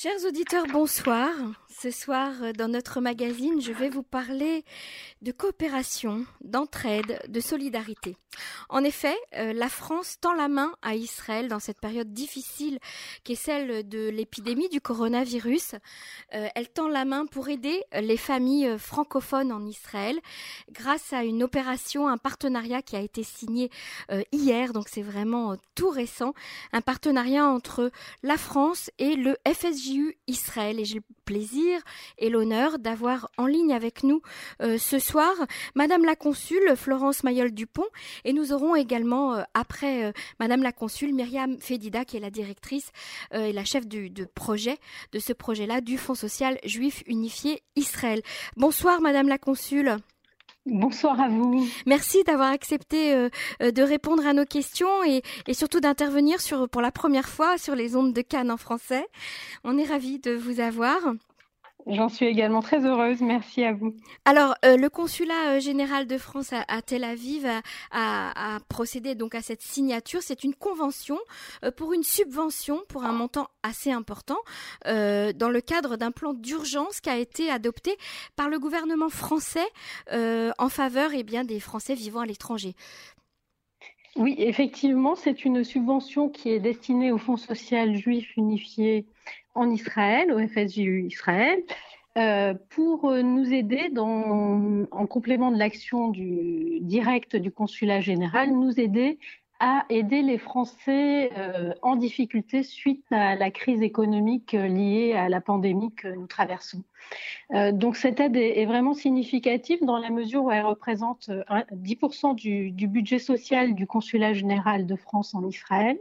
Chers auditeurs, bonsoir. Ce soir, dans notre magazine, je vais vous parler de coopération, d'entraide, de solidarité. En effet, euh, la France tend la main à Israël dans cette période difficile qui est celle de l'épidémie du coronavirus. Euh, elle tend la main pour aider les familles francophones en Israël grâce à une opération, un partenariat qui a été signé euh, hier, donc c'est vraiment tout récent, un partenariat entre la France et le FSJU Israël. Et j'ai le plaisir et l'honneur d'avoir en ligne avec nous ce soir Madame la Consul Florence Mayol-Dupont et nous aurons également, euh, après euh, Madame la Consul, Myriam Fedida, qui est la directrice euh, et la chef du de projet, de ce projet-là, du Fonds social juif unifié Israël. Bonsoir Madame la Consul. Bonsoir à vous. Merci d'avoir accepté de répondre à nos questions et, et surtout d'intervenir sur pour la première fois sur les ondes de Cannes en français. On est ravis de vous avoir. J'en suis également très heureuse. Merci à vous. Alors, euh, le consulat euh, général de France à, Tel Aviv a, procédé donc à cette signature. C'est une convention euh, pour une subvention pour un montant assez important dans le cadre d'un plan d'urgence qui a été adopté par le gouvernement français en faveur eh bien, des Français vivant à l'étranger. Oui, effectivement, c'est une subvention qui est destinée au Fonds social juif unifié en Israël, au FSJU Israël, euh, pour nous aider en complément de l'action directe du consulat général, nous aider à aider les Français euh, en difficulté suite à la crise économique euh, liée à la pandémie que nous traversons. donc cette aide est, vraiment significative dans la mesure où elle représente 10% du, du, budget social du consulat général de France en Israël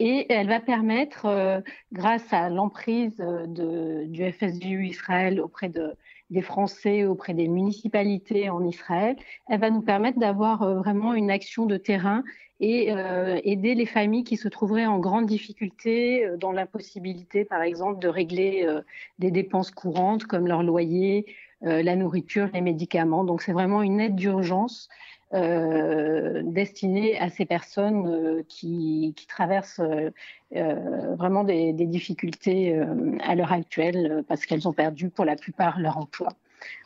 et elle va permettre, euh, grâce à l'emprise euh, du FSJU Israël auprès de, des Français, auprès des municipalités en Israël, elle va nous permettre d'avoir euh, vraiment une action de terrain et aider les familles qui se trouveraient en grande difficulté, dans l'impossibilité, par exemple, de régler des dépenses courantes comme leur loyer, la nourriture, les médicaments. Donc c'est vraiment une aide d'urgence euh, destinée à ces personnes euh, qui, traversent euh, euh vraiment des, difficultés à l'heure actuelle parce qu'elles ont perdu pour la plupart leur emploi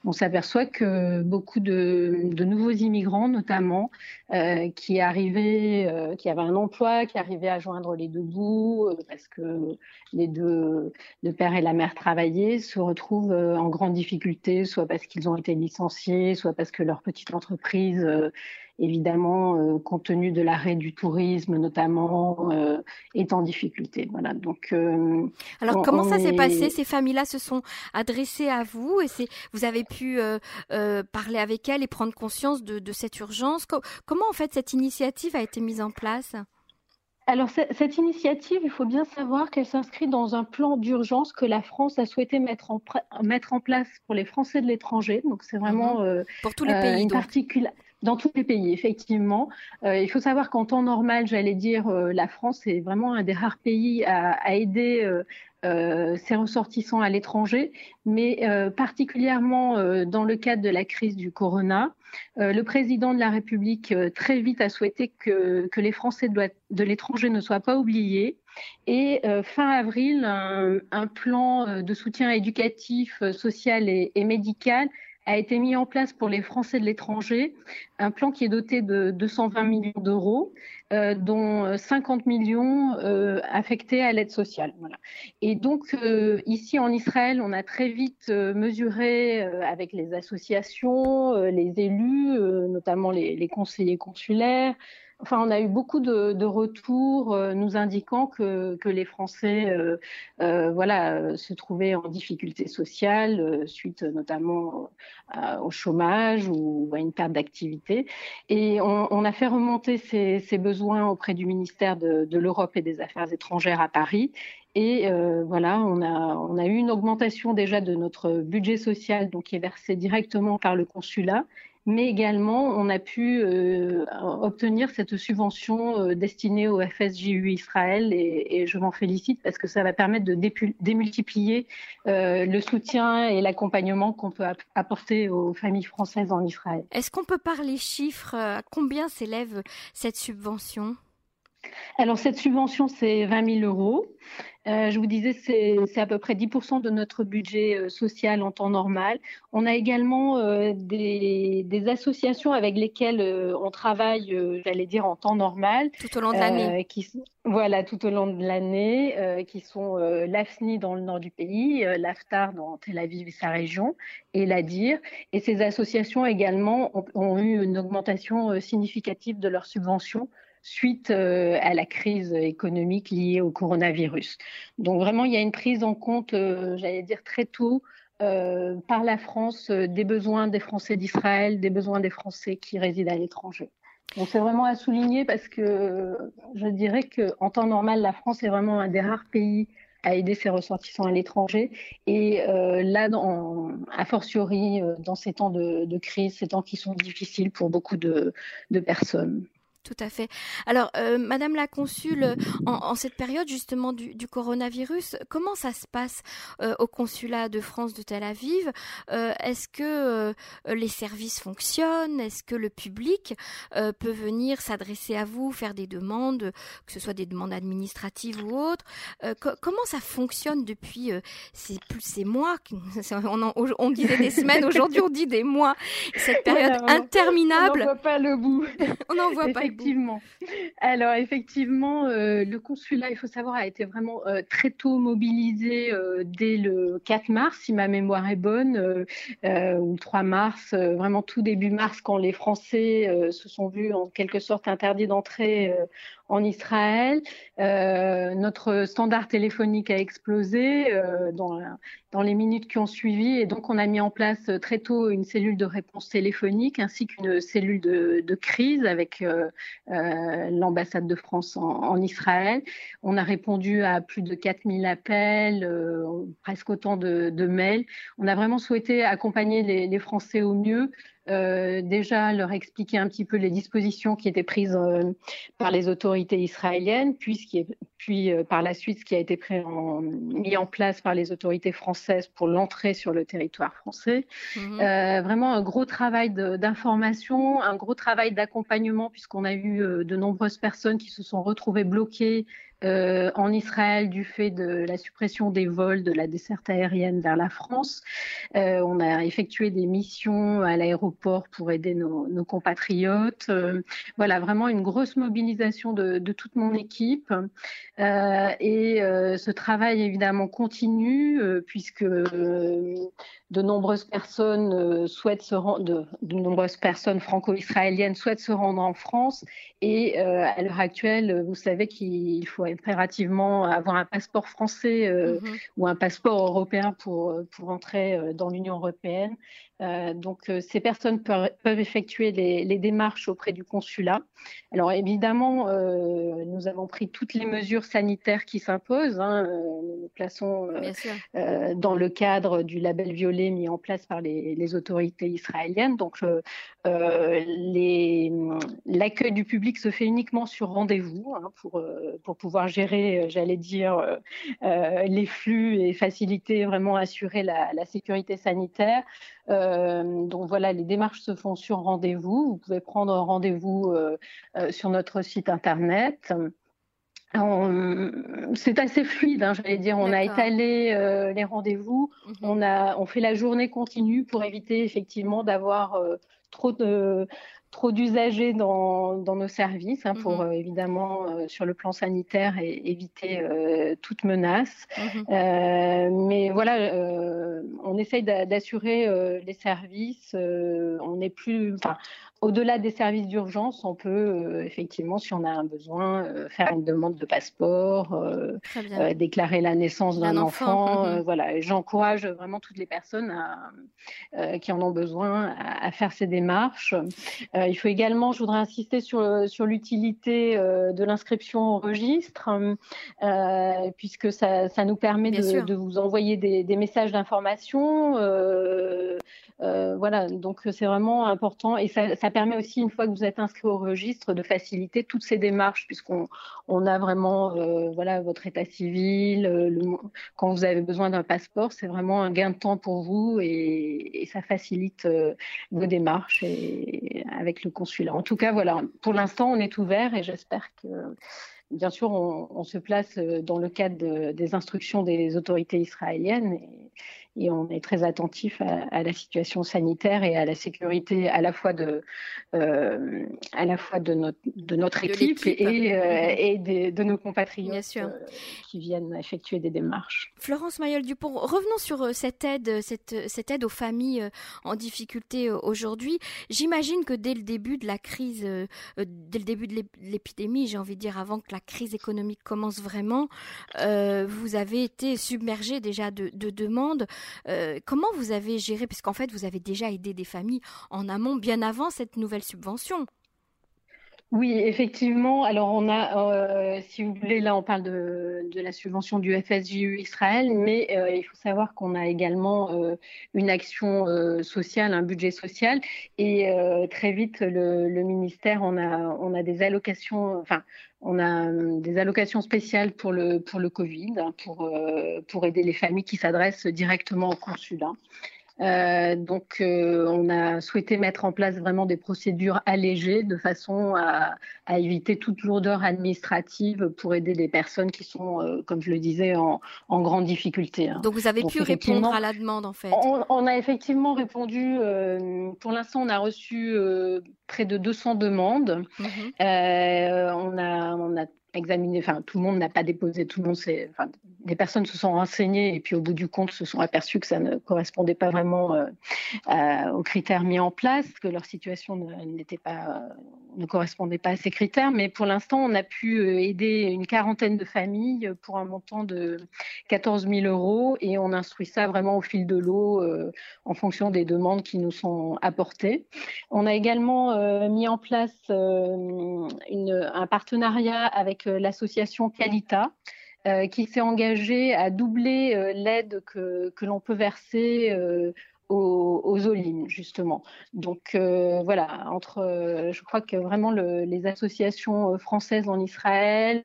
on s'aperçoit que beaucoup de, nouveaux immigrants, notamment, euh, euh, qui avaient un emploi, qui arrivaient à joindre les deux bouts, euh, parce que les le père et la mère travaillaient, se retrouvent en grande difficulté, soit parce qu'ils ont été licenciés, soit parce que leur petite entreprise évidemment, euh, compte tenu de l'arrêt du tourisme notamment, euh, est en difficulté. Voilà. Donc, euh, alors comment ça s'est passé? Ces familles-là se sont adressées à vous et c'est vous avez pu parler avec elles et prendre conscience de, de cette urgence? comment en fait cette initiative a été mise en place? Alors, cette initiative, il faut bien savoir qu'elle s'inscrit dans un plan d'urgence que la France a souhaité mettre en, mettre en place pour les Français de l'étranger. Donc, c'est vraiment mmh pour tous les pays. Une dans tous les pays, effectivement. Euh, il faut savoir qu'en temps normal, j'allais dire, euh, la France est vraiment un des rares pays à, aider euh, ses ressortissants à l'étranger, mais particulièrement dans le cadre de la crise du corona. le président de la République très vite a souhaité que, les Français de, l'étranger ne soient pas oubliés. Et fin avril, un, plan de soutien éducatif, social et médical a été mis en place pour les Français de l'étranger, un plan qui est doté de 220 millions d'euros, euh, dont 50 millions euh, affectés à l'aide sociale. Voilà. Et donc, euh, ici en Israël, on a très vite euh, mesuré euh, avec les associations, les élus, notamment les, les conseillers consulaires, Enfin, on a eu beaucoup de, retours euh, nous indiquant que, les Français euh, euh, voilà, se trouvaient en difficulté sociale suite notamment au chômage ou à une perte d'activité. Et on, a fait remonter ces, besoins auprès du ministère de, l'Europe et des Affaires étrangères à Paris. Et voilà, on a, on a eu une augmentation déjà de notre budget social, donc qui est versé directement par le consulat mais également on a pu euh, obtenir cette subvention euh, destinée au FSJU Israël et, je m'en félicite parce que ça va permettre de démultiplier euh, le soutien et l'accompagnement qu'on peut apporter aux familles françaises en Israël. Est-ce qu'on peut parler chiffres À combien s'élève cette subvention? Alors cette subvention, c'est 20 000 euros. Euh, je vous disais, c'est à peu près 10% de notre budget euh, social en temps normal. On a également euh, des, associations avec lesquelles on travaille, j'allais dire, en temps normal. Tout au long de l'année. voilà, tout au long de l'année, qui sont l'AFNI dans le nord du pays, l'AFTAR dans Tel Aviv et sa région, et l'ADIR. Et ces associations également ont eu une augmentation significative de leurs subventions suite euh, à la crise économique liée au coronavirus. Donc vraiment, il y a une prise en compte, euh, j'allais dire très tôt, euh, par la France des besoins des Français d'Israël, des besoins des Français qui résident à l'étranger. Donc c'est vraiment à souligner parce que je dirais qu'en temps normal, la France est vraiment un des rares pays à aider ses ressortissants à l'étranger. Et là, dans, a fortiori, dans ces temps de, crise, ces temps qui sont difficiles pour beaucoup de personnes. Tout à fait. Alors, euh, Madame la consul, en, cette période justement du, coronavirus, comment ça se passe euh, au consulat de France de Tel Aviv? Euh, Est-ce que les services fonctionnent? Est-ce que le public peut venir s'adresser à vous, faire des demandes, que ce soit des demandes administratives ou autres? Comment ça fonctionne depuis ces, ces mois on, on, disait des semaines, aujourd'hui on dit des mois. Cette période interminable. On n'en voit pas le bout. on n'en voit pas Effectivement. Alors effectivement, euh, le consulat, il faut savoir, a été vraiment euh, très tôt mobilisé euh, dès le 4 mars, si ma mémoire est bonne, ou le 3 mars, vraiment tout début mars, quand les Français se sont vus en quelque sorte interdits d'entrer en Israël. Euh, notre standard téléphonique a explosé euh, dans, dans, les minutes qui ont suivi et donc on a mis en place très tôt une cellule de réponse téléphonique ainsi qu'une cellule de, de, crise avec euh, l'ambassade de France en, Israël. On a répondu à plus de 4000 appels, presque autant de, de, mails. On a vraiment souhaité accompagner les, les Français au mieux euh, déjà leur expliquer un petit peu les dispositions qui étaient prises euh, par les autorités israéliennes, puis, puis euh, par la suite ce qui a été mis en place par les autorités françaises pour l'entrée sur le territoire français. Mhm. vraiment un gros travail d'information, un gros travail d'accompagnement, puisqu'on a eu de nombreuses personnes qui se sont retrouvées bloquées euh, en Israël du fait de la suppression des vols de la desserte aérienne vers la France. Euh, on a effectué des missions à l'aéroport pour aider nos, compatriotes. Euh, voilà, vraiment une grosse mobilisation de, toute mon équipe. et ce travail évidemment continue puisque de nombreuses personnes de, nombreuses personnes franco-israéliennes souhaitent se rendre en France. Et à l'heure actuelle, vous savez qu'il faut avoir un passeport français euh, mhm. ou un passeport européen pour, euh, pour entrer euh, dans l'Union européenne. donc, ces personnes peuvent, effectuer les, démarches auprès du consulat. Alors, évidemment, nous avons pris toutes les mesures sanitaires qui s'imposent. Hein, nous nous plaçons dans le cadre du label violet mis en place par les, autorités israéliennes. Donc, l'accueil du public se fait uniquement sur rendez-vous hein, pour, pour pouvoir gérer, euh, j'allais dire, euh, euh, les flux et faciliter, vraiment assurer la, sécurité sanitaire. donc voilà, les démarches se font sur rendez-vous. Vous pouvez prendre rendez-vous sur notre site internet. C'est assez fluide, hein, j'allais dire. On a étalé les rendez-vous, mhm. on, a, on fait la journée continue pour éviter effectivement d'avoir trop de, trop d'usagers dans, nos services hein, pour mhm. euh, évidemment euh, sur le plan sanitaire et éviter euh, toute menace. Mhm. mais voilà, on essaye d'assurer les services. on n'est plus, au-delà des services d'urgence, on peut effectivement, si on a un besoin, faire une demande de passeport, déclarer la naissance d'un enfant. Mhm. voilà, j'encourage vraiment toutes les personnes qui en ont besoin à, faire ces démarches. Il faut également, je voudrais insister sur, sur l'utilité de l'inscription au registre, puisque ça, ça, nous permet de, de, vous envoyer des, des messages d'information. Voilà, donc c'est vraiment important et ça, permet aussi, une fois que vous êtes inscrit au registre, de faciliter toutes ces démarches, puisqu'on on a vraiment euh, voilà, votre état civil. Euh, quand vous avez besoin d'un passeport, c'est vraiment un gain de temps pour vous et, ça facilite euh, vos démarches avec le consulat. En tout cas, voilà, pour l'instant, on est ouvert et j'espère que bien sûr, on, se place dans le cadre des instructions des autorités israéliennes. Et on est très attentif à, la situation sanitaire et à la sécurité à la fois de, euh, à la fois de notre, de notre équipe et, euh, et de nos compatriotes euh, qui viennent effectuer des démarches. Florence Mayol-Dupont, revenons sur cette aide, cette, cette aide aux familles en difficulté aujourd'hui. J'imagine que dès le début de la crise, dès le début de l'épidémie, j'ai envie de dire avant que la crise économique commence vraiment, vous avez été submergé déjà de, de demandes. Euh, comment vous avez géré, puisqu'en fait vous avez déjà aidé des familles en amont, bien avant cette nouvelle subvention oui, effectivement. Alors, on a, euh, si vous voulez, là, on parle de, la subvention du FSJU Israël, mais euh, il faut savoir qu'on a également une action sociale, un budget social, et très vite, le, le, ministère, on a, on a des allocations, enfin, on a euh, des allocations spéciales pour le, pour le Covid, hein, pour, euh, pour aider les familles qui s'adressent directement au consulat. Euh, donc, euh, on a souhaité mettre en place vraiment des procédures allégées de façon à, éviter toute lourdeur administrative pour aider des personnes qui sont, euh, comme je le disais, en, grande difficulté. Hein. Donc, vous avez pu répondre à la demande, en fait On, a effectivement répondu. pour l'instant, on a reçu près de 200 demandes. Mhm. on, a, on a examiné, enfin, tout le monde n'a pas déposé, tout le monde s'est, enfin, des personnes se sont renseignées et puis au bout du compte se sont aperçues que ça ne correspondait pas vraiment euh, aux critères mis en place, que leur situation n'était pas, euh, ne correspondait pas à ces critères. Mais pour l'instant, on a pu euh, aider une quarantaine de familles pour un montant de 14 000 euros et on instruit ça vraiment au fil de l'eau en fonction des demandes qui nous sont apportées. On a également mis en place un partenariat avec l'association. Euh, qui s'est engagé à doubler euh, l'aide que, que l'on peut verser aux, aux justement. Donc euh, voilà, entre, euh, je crois que vraiment les associations euh, françaises en Israël,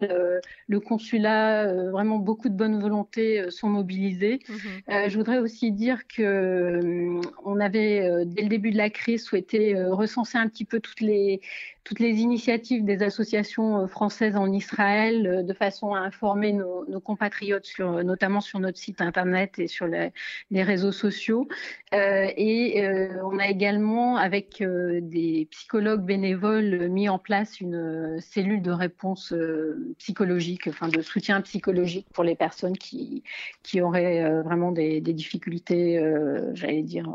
le consulat, vraiment beaucoup de bonne volonté sont mobilisés. Mhm. je voudrais aussi dire que on avait dès le début de la crise souhaité recenser un petit peu toutes les toutes les initiatives des associations françaises en Israël de façon à informer nos, nos compatriotes sur, notamment sur notre site internet et sur les, les réseaux sociaux. Euh, et euh, on a également, avec euh, des psychologues bénévoles, mis en place une cellule de réponse psychologique, enfin de soutien psychologique pour les personnes qui, qui auraient vraiment des, difficultés, j'allais dire,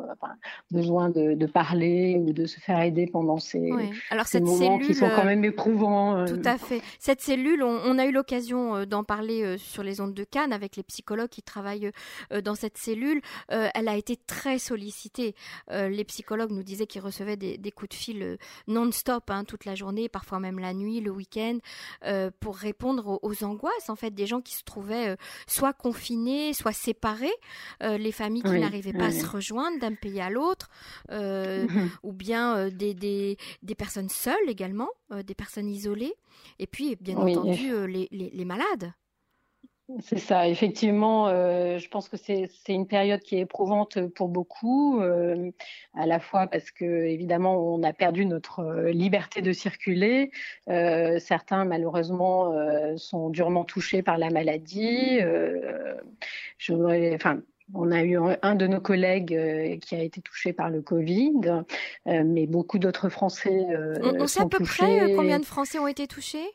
besoin de, parler ou de se faire aider pendant ces, Alors, cette moments cellule, qui sont quand même éprouvants. Tout à fait. Cette cellule, on, on a eu l'occasion d'en parler sur les ondes de Cannes avec les psychologues qui travaillent dans cette cellule. elle a été très sollicité. Euh, les psychologues nous disaient qu'ils recevaient des, coups de fil euh, non-stop hein, toute la journée, parfois même la nuit, le week-end, euh, pour répondre aux, angoisses en fait des gens qui se trouvaient soit confinés, soit séparés, les familles qui n'arrivaient pas à se rejoindre d'un pays à l'autre, ou bien des, des, des, personnes seules également, des personnes isolées, et puis bien entendu les, les, les malades. C'est ça, effectivement, euh, je pense que c'est une période qui est éprouvante pour beaucoup, euh, à la fois parce que évidemment on a perdu notre euh, liberté de circuler. certains malheureusement sont durement touchés par la maladie. je enfin, on a eu un de nos collègues qui a été touché par le Covid, mais beaucoup d'autres Français. on, on sait à peu près combien de Français ont été touchés?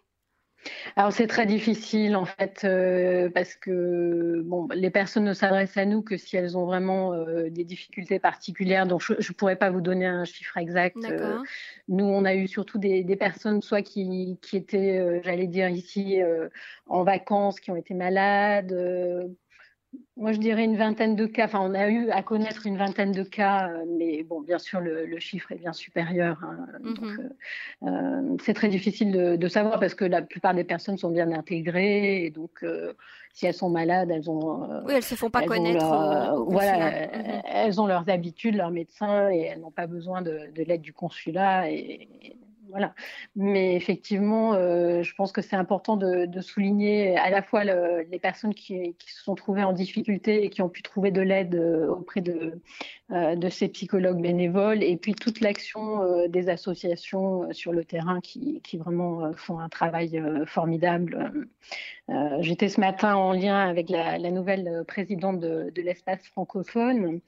Alors c'est très difficile en fait euh, parce que bon, les personnes ne s'adressent à nous que si elles ont vraiment euh, des difficultés particulières. Donc je ne pourrais pas vous donner un chiffre exact. Euh, nous on a eu surtout des, des personnes soit qui, qui étaient, j'allais dire ici en vacances, qui ont été malades moi, je dirais une vingtaine de cas. Enfin, on a eu à connaître une vingtaine de cas, euh, mais bon, bien sûr, le, chiffre est bien supérieur. Hein. Mhm. Euh, euh, c'est très difficile de, savoir parce que la plupart des personnes sont bien intégrées et donc, si elles sont malades, elles ont. oui, elles se font pas connaître. voilà, mhm. elles ont leurs habitudes, leurs médecins et elles n'ont pas besoin de, l'aide du consulat et voilà. Mais effectivement, euh, je pense que c'est important de, souligner à la fois les personnes qui, se sont trouvées en difficulté et qui ont pu trouver de l'aide euh, auprès de, euh, de ces psychologues bénévoles et puis toute l'action des associations sur le terrain qui, vraiment font un travail formidable. J'étais ce matin en lien avec la, nouvelle présidente de, de l'espace francophone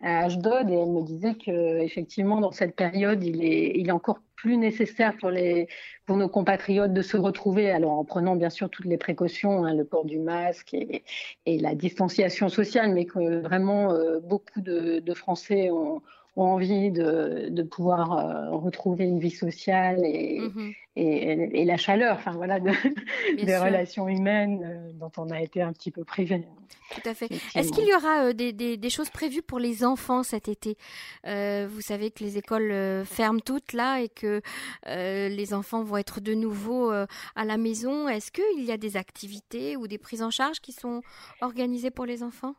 à Ashdod et elle me disait que effectivement dans cette période il est, il est encore plus nécessaire pour, les, pour nos compatriotes de se retrouver, alors en prenant bien sûr toutes les précautions, hein, le port du masque et, et, la distanciation sociale, mais que vraiment euh, beaucoup de, de Français ont, ont envie de, de pouvoir euh, retrouver une vie sociale et, mhm. et, et, la chaleur, enfin voilà, de, des relations humaines euh, dont on a été un petit peu privé. Tout à fait. Est-ce qu'il y aura euh, des, des, des, choses prévues pour les enfants cet été? Vous savez que les écoles ferment toutes là et que les enfants vont être de nouveau à la maison. Est-ce qu'il y a des activités ou des prises en charge qui sont organisées pour les enfants?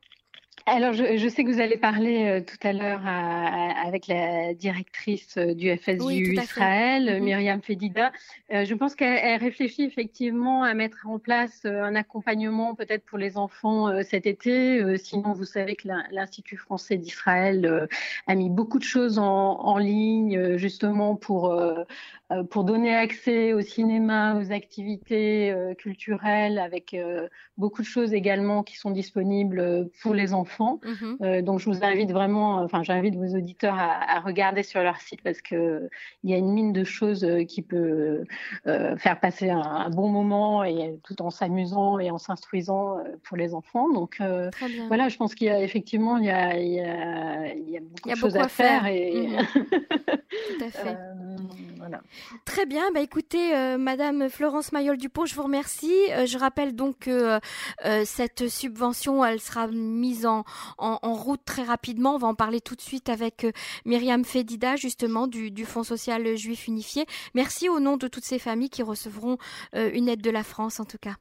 Alors, je, sais que vous allez parler euh, tout à l'heure avec la directrice euh, du FSU Israël, mm-hmm. Myriam Fedida. Euh, je pense qu'elle réfléchit effectivement à mettre en place un accompagnement peut-être pour les enfants cet été. sinon, vous savez que l'Institut français d'Israël a mis beaucoup de choses en, en ligne justement pour euh, pour donner accès au cinéma, aux activités euh, culturelles, avec euh, beaucoup de choses également qui sont disponibles pour les enfants. Mhm. donc je vous invite vraiment, enfin j'invite vos auditeurs à, regarder sur leur site parce que il y a une mine de choses qui peut faire passer un, bon moment et tout en s'amusant et en s'instruisant pour les enfants. Donc voilà, je pense qu'il y a effectivement il y a, il y a, il y a beaucoup de choses à faire, et mhm. tout à fait. voilà. Très bien, bah écoutez, euh, Madame Florence Mayol-Dupont, je vous remercie. Euh, je rappelle donc que euh, cette subvention, elle sera mise en, en, route très rapidement. On va en parler tout de suite avec Myriam Fedida, justement, du, du Fonds social juif unifié. Merci au nom de toutes ces familles qui recevront une aide de la France, en tout cas.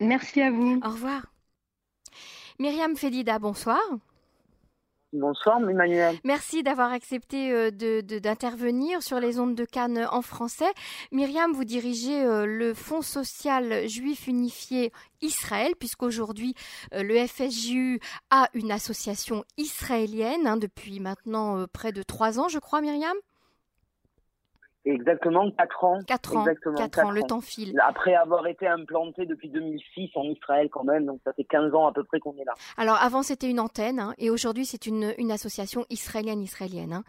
Merci à vous. Au revoir. Myriam Fedida, bonsoir. Bonsoir, Emmanuel. Merci d'avoir accepté euh, d'intervenir sur les ondes de Cannes en français. Myriam, vous dirigez euh, le Fonds social juif unifié Israël, puisqu'aujourd'hui euh, le FSJU a une association israélienne hein, depuis maintenant près de trois ans, je crois, Myriam? Exactement, 4 ans. 4 ans, Exactement, 4 ans, le temps file. Après avoir été implanté depuis 2006 en Israël quand même, donc ça fait 15 ans à peu près qu'on est là. Alors avant c'était une antenne, hein, et aujourd'hui c'est une, une association israélienne-israélienne. Hein.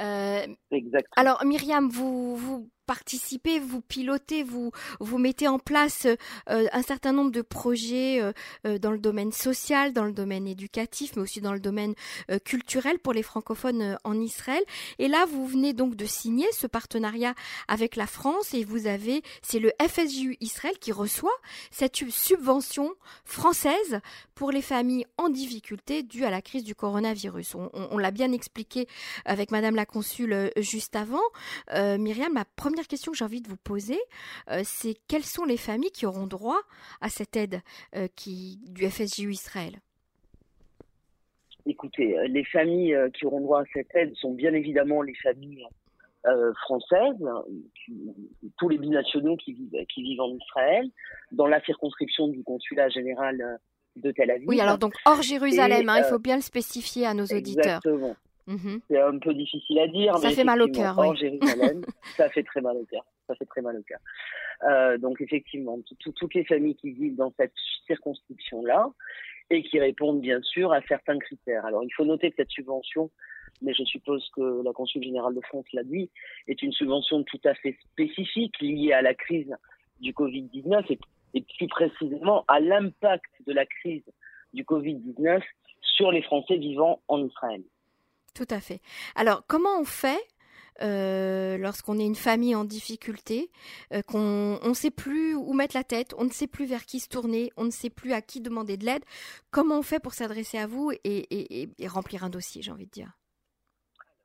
Euh, Exactement. Alors Myriam, vous, vous participez, vous pilotez, vous vous mettez en place euh, un certain nombre de projets euh, euh, dans le domaine social, dans le domaine éducatif, mais aussi dans le domaine culturel pour les francophones en Israël. Et là, vous venez donc de signer ce partenariat avec la France et vous avez, c'est le FSJU Israël qui reçoit cette subvention française pour les familles en difficulté due à la crise du coronavirus. On, on, l'a bien expliqué avec Madame la consul juste avant. Myriam, ma première première question que j'ai envie de vous poser, euh, c'est quelles sont les familles qui auront droit à cette aide euh, qui, du FSJU Israël? Écoutez, euh, les familles qui auront droit à cette aide sont bien évidemment les familles françaises, tous les binationaux qui vivent, qui vivent en Israël, dans la circonscription du consulat général de Tel Aviv. Oui, alors donc hors Jérusalem, hein, il faut bien le spécifier à nos auditeurs. Mhm. C'est un peu difficile à dire. Ça fait mal au cœur. Oui. Jérusalem, ça fait très mal au cœur. Ça fait très mal au cœur. Euh, donc effectivement, toutes les familles qui vivent dans cette circonscription-là et qui répondent bien sûr à certains critères. Alors il faut noter que cette subvention, mais je suppose que la consul générale de France l'a dit, est une subvention tout à fait spécifique liée à la crise du Covid-19 et, et plus précisément à l'impact de la crise du Covid-19 sur les Français vivant en Israël. Tout à fait. Alors, comment on fait euh, lorsqu'on est une famille en difficulté, euh, qu'on ne sait plus où mettre la tête, on ne sait plus vers qui se tourner, on ne sait plus à qui demander de l'aide. Comment on fait pour s'adresser à vous et, remplir un dossier, j'ai envie de dire?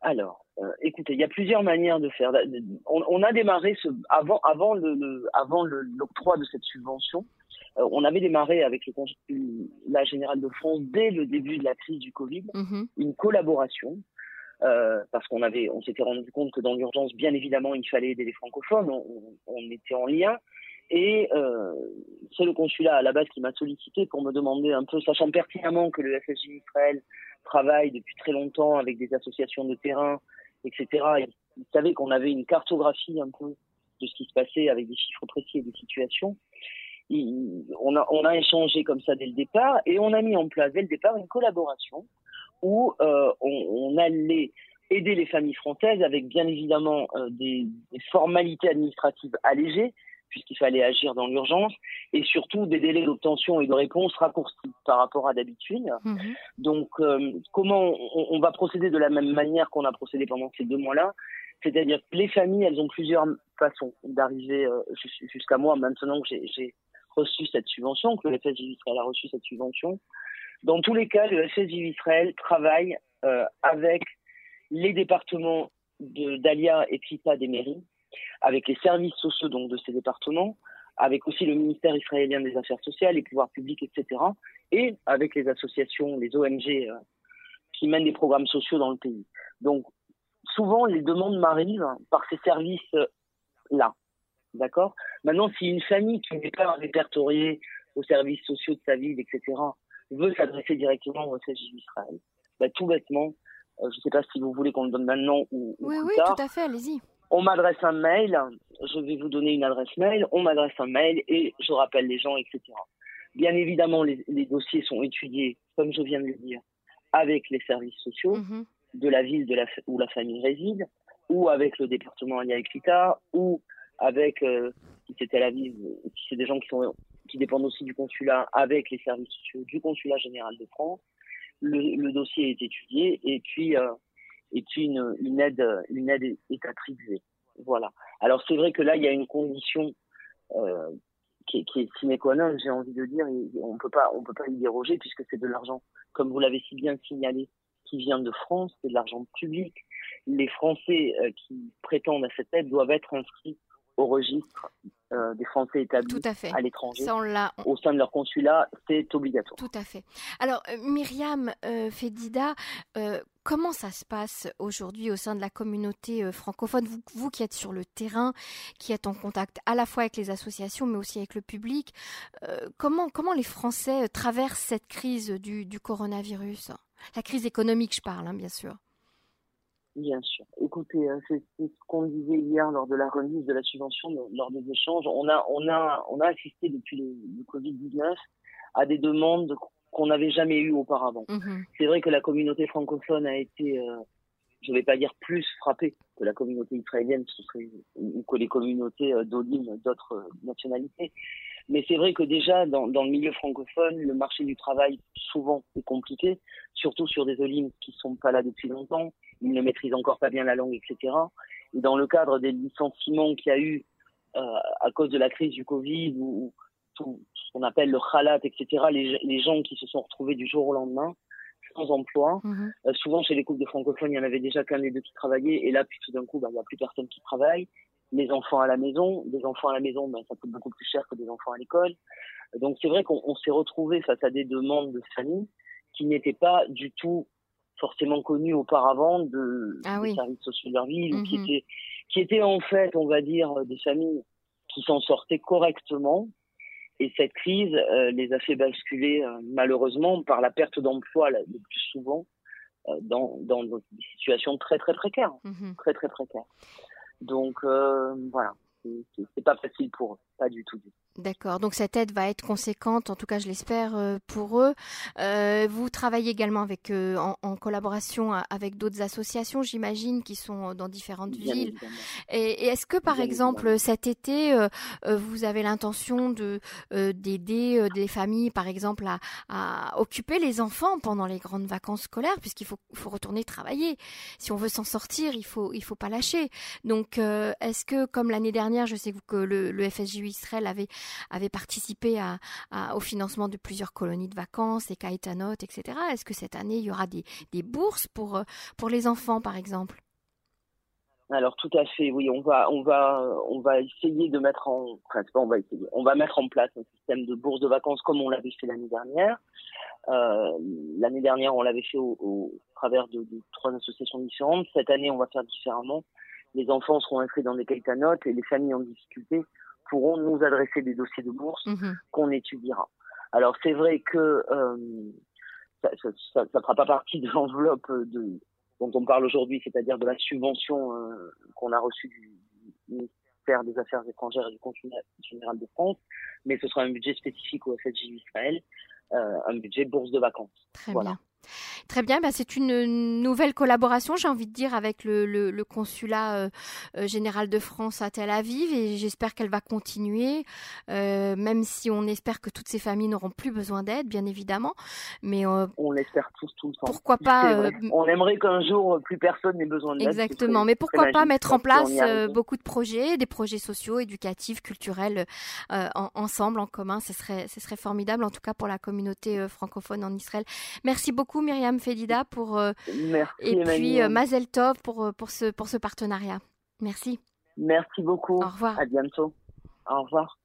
Alors, euh, écoutez, il y a plusieurs manières de faire. On, a démarré ce, avant, avant le, avant l'octroi de cette subvention. On avait démarré avec le la général de France dès le début de la crise du Covid, mm-hmm. une collaboration parce qu'on avait, on s'était rendu compte que dans l'urgence, bien évidemment, il fallait aider les francophones. On, était en lien. Et c'est le consulat à la base qui m'a sollicité pour me demander un peu, sachant pertinemment que le FSJ Israël travaille depuis très longtemps avec des associations de terrain, etc. Il, savait qu'on avait une cartographie un peu de ce qui se passait avec des chiffres précis et des situations. On, a, on a échangé comme ça dès le départ et on a mis en place dès le départ une collaboration où euh, on, allait aider les familles françaises avec bien évidemment euh, des, formalités administratives allégées, puisqu'il fallait agir dans l'urgence, et surtout des délais d'obtention et de réponse raccourcis par rapport à d'habitude. Mhm. Donc, euh, comment on, va procéder de la même manière qu'on a procédé pendant ces deux mois-là? C'est-à-dire que les familles, elles ont plusieurs façons d'arriver jusqu'à moi maintenant que j'ai reçu cette subvention, que le FSJ Israël a reçu cette subvention. Dans tous les cas, le FSJ Israël travaille euh, avec les départements d'Alia et Tlita des mairies, avec les services sociaux donc de ces départements, avec aussi le ministère israélien des Affaires sociales, les pouvoirs publics, etc., et avec les associations, les ONG euh, qui mènent des programmes sociaux dans le pays. Donc, souvent, les demandes m'arrivent par ces services-là. D'accord? Maintenant, si une famille qui n'est pas répertoriée aux services sociaux de sa ville, etc., veut s'adresser directement au FSJ Israël, bah, tout bêtement, euh, je ne sais pas si vous voulez qu'on le donne maintenant ou, oui, plus oui, tard. tout à fait, allez-y. On m'adresse un mail, je vais vous donner une adresse mail, on m'adresse un mail et je rappelle les gens, etc. Bien évidemment, les, dossiers sont étudiés, comme je viens de le dire, avec les services sociaux mhm. de la ville de la, où la famille réside, ou avec le département Alia ou avec, euh, si c'était la ville, si c'est des gens qui sont qui dépendent aussi du consulat avec les services du consulat général de France. Le, dossier est étudié et puis euh, et puis une, une, aide une aide est attribuée. Voilà. Alors c'est vrai que là il y a une condition euh, qui, est, qui est sine qua non, j'ai envie de dire, on peut pas on peut pas y déroger puisque c'est de l'argent, comme vous l'avez si bien signalé, qui vient de France, c'est de l'argent public. Les Français euh, qui prétendent à cette aide doivent être inscrits au registre euh, des Français établis à, l'étranger au sein de leur consulat, c'est obligatoire. Tout à fait. Alors, euh, Myriam euh, Fedida, comment ça se passe aujourd'hui au sein de la communauté francophone? Vous, vous, qui êtes sur le terrain, qui êtes en contact à la fois avec les associations, mais aussi avec le public, comment, comment les Français traversent cette crise du, du coronavirus? La crise économique, je parle, hein, bien sûr. Bien sûr. Écoutez, hein, c'est ce qu'on disait hier lors de la remise de la subvention, lors des échanges. On a, on a, on a assisté depuis le, Covid-19 à des demandes qu'on n'avait jamais eues auparavant. Mhm. C'est vrai que la communauté francophone a été, euh, je ne vais pas dire plus frappée que la communauté israélienne, ou que les communautés euh, d'Olim d'autres euh, nationalités. Mais c'est vrai que déjà, dans, dans, le milieu francophone, le marché du travail, souvent, est compliqué, surtout sur des Olimes qui ne sont pas là depuis longtemps, ils ne maîtrisent encore pas bien la langue, etc. Et dans le cadre des licenciements qu'il y a eu euh, à cause de la crise du Covid, ou tout ce qu'on appelle le khalat, etc., les, les, gens qui se sont retrouvés du jour au lendemain sans emploi. Mhm. Euh, souvent, chez les couples de francophones, il y en avait déjà qu'un des deux qui travaillait, et là, puis tout d'un coup, bah, il n'y a plus personne qui travaille les enfants à la maison. Des enfants à la maison, ben, ça coûte beaucoup plus cher que des enfants à l'école. Donc c'est vrai qu'on s'est retrouvé face à des demandes de famille qui n'étaient pas du tout forcément connues auparavant de ah des services sociaux de leur ville, qui mhm. étaient qui étaient en fait, on va dire, des familles qui s'en sortaient correctement. Et cette crise euh, les a fait basculer euh, malheureusement par la perte d'emploi le plus souvent euh, dans, dans, des situations très très précaires, mhm. très très précaires. Donc euh, voilà, c'est pas facile pour eux, pas du tout. D'accord, donc cette aide va être conséquente, en tout cas je l'espère euh, pour eux. Euh, vous travaillez également avec, euh, en, collaboration avec d'autres associations, j'imagine, qui sont dans différentes villes. Et, est-ce que par exemple cet été, vous avez l'intention de d'aider des familles, par exemple, à, à, occuper les enfants pendant les grandes vacances scolaires, puisqu'il faut, faut retourner travailler. Si on veut s'en sortir, il faut il faut pas lâcher. Donc est-ce que comme l'année dernière, je sais que le, le FSJU Israël avait participé au financement de plusieurs colonies de vacances, les caétanotes, etc. Est-ce que cette année, il y aura des, bourses pour, euh, pour les enfants, par exemple? Alors tout à fait, oui, on va, essayer de mettre en, enfin on va mettre en place un système de bourse de vacances comme on l'avait fait l'année dernière. Euh, l'année dernière, on l'avait fait au, travers de, trois associations différentes. Cette année, on va faire différemment. Les enfants seront inscrits dans des notes et les familles en difficulté pourront nous adresser des dossiers de bourse mmh qu'on étudiera. Alors c'est vrai que euh, ça ne fera pas partie de l'enveloppe de dont on parle aujourd'hui, c'est-à-dire de la subvention euh, qu'on a reçue du ministère des Affaires étrangères et du Consulat général de France, mais ce sera un budget spécifique au FSJ Israël, euh, un budget bourse de vacances. Très bien. Très bien, bah c'est une nouvelle collaboration, j'ai envie de dire, avec le, le, le consulat euh, euh, général de France à Tel Aviv et j'espère qu'elle va continuer, euh, même si on espère que toutes ces familles n'auront plus besoin d'aide, bien évidemment. Mais on l'espère tous tout le temps. Pourquoi pas On aimerait qu'un jour plus personne n'ait besoin d'aide. Exactement, mais pourquoi pas mettre en place beaucoup de projets, des projets sociaux, éducatifs, culturels en, ensemble, en commun. Ce serait, ce serait formidable, en tout cas pour la communauté francophone en Israël. Merci beaucoup, Myriam. Fedida pour euh, Merci, et puis euh, Mazel Tov pour euh, pour ce pour ce partenariat. Merci. Merci beaucoup. Au revoir. À bientôt. Au revoir.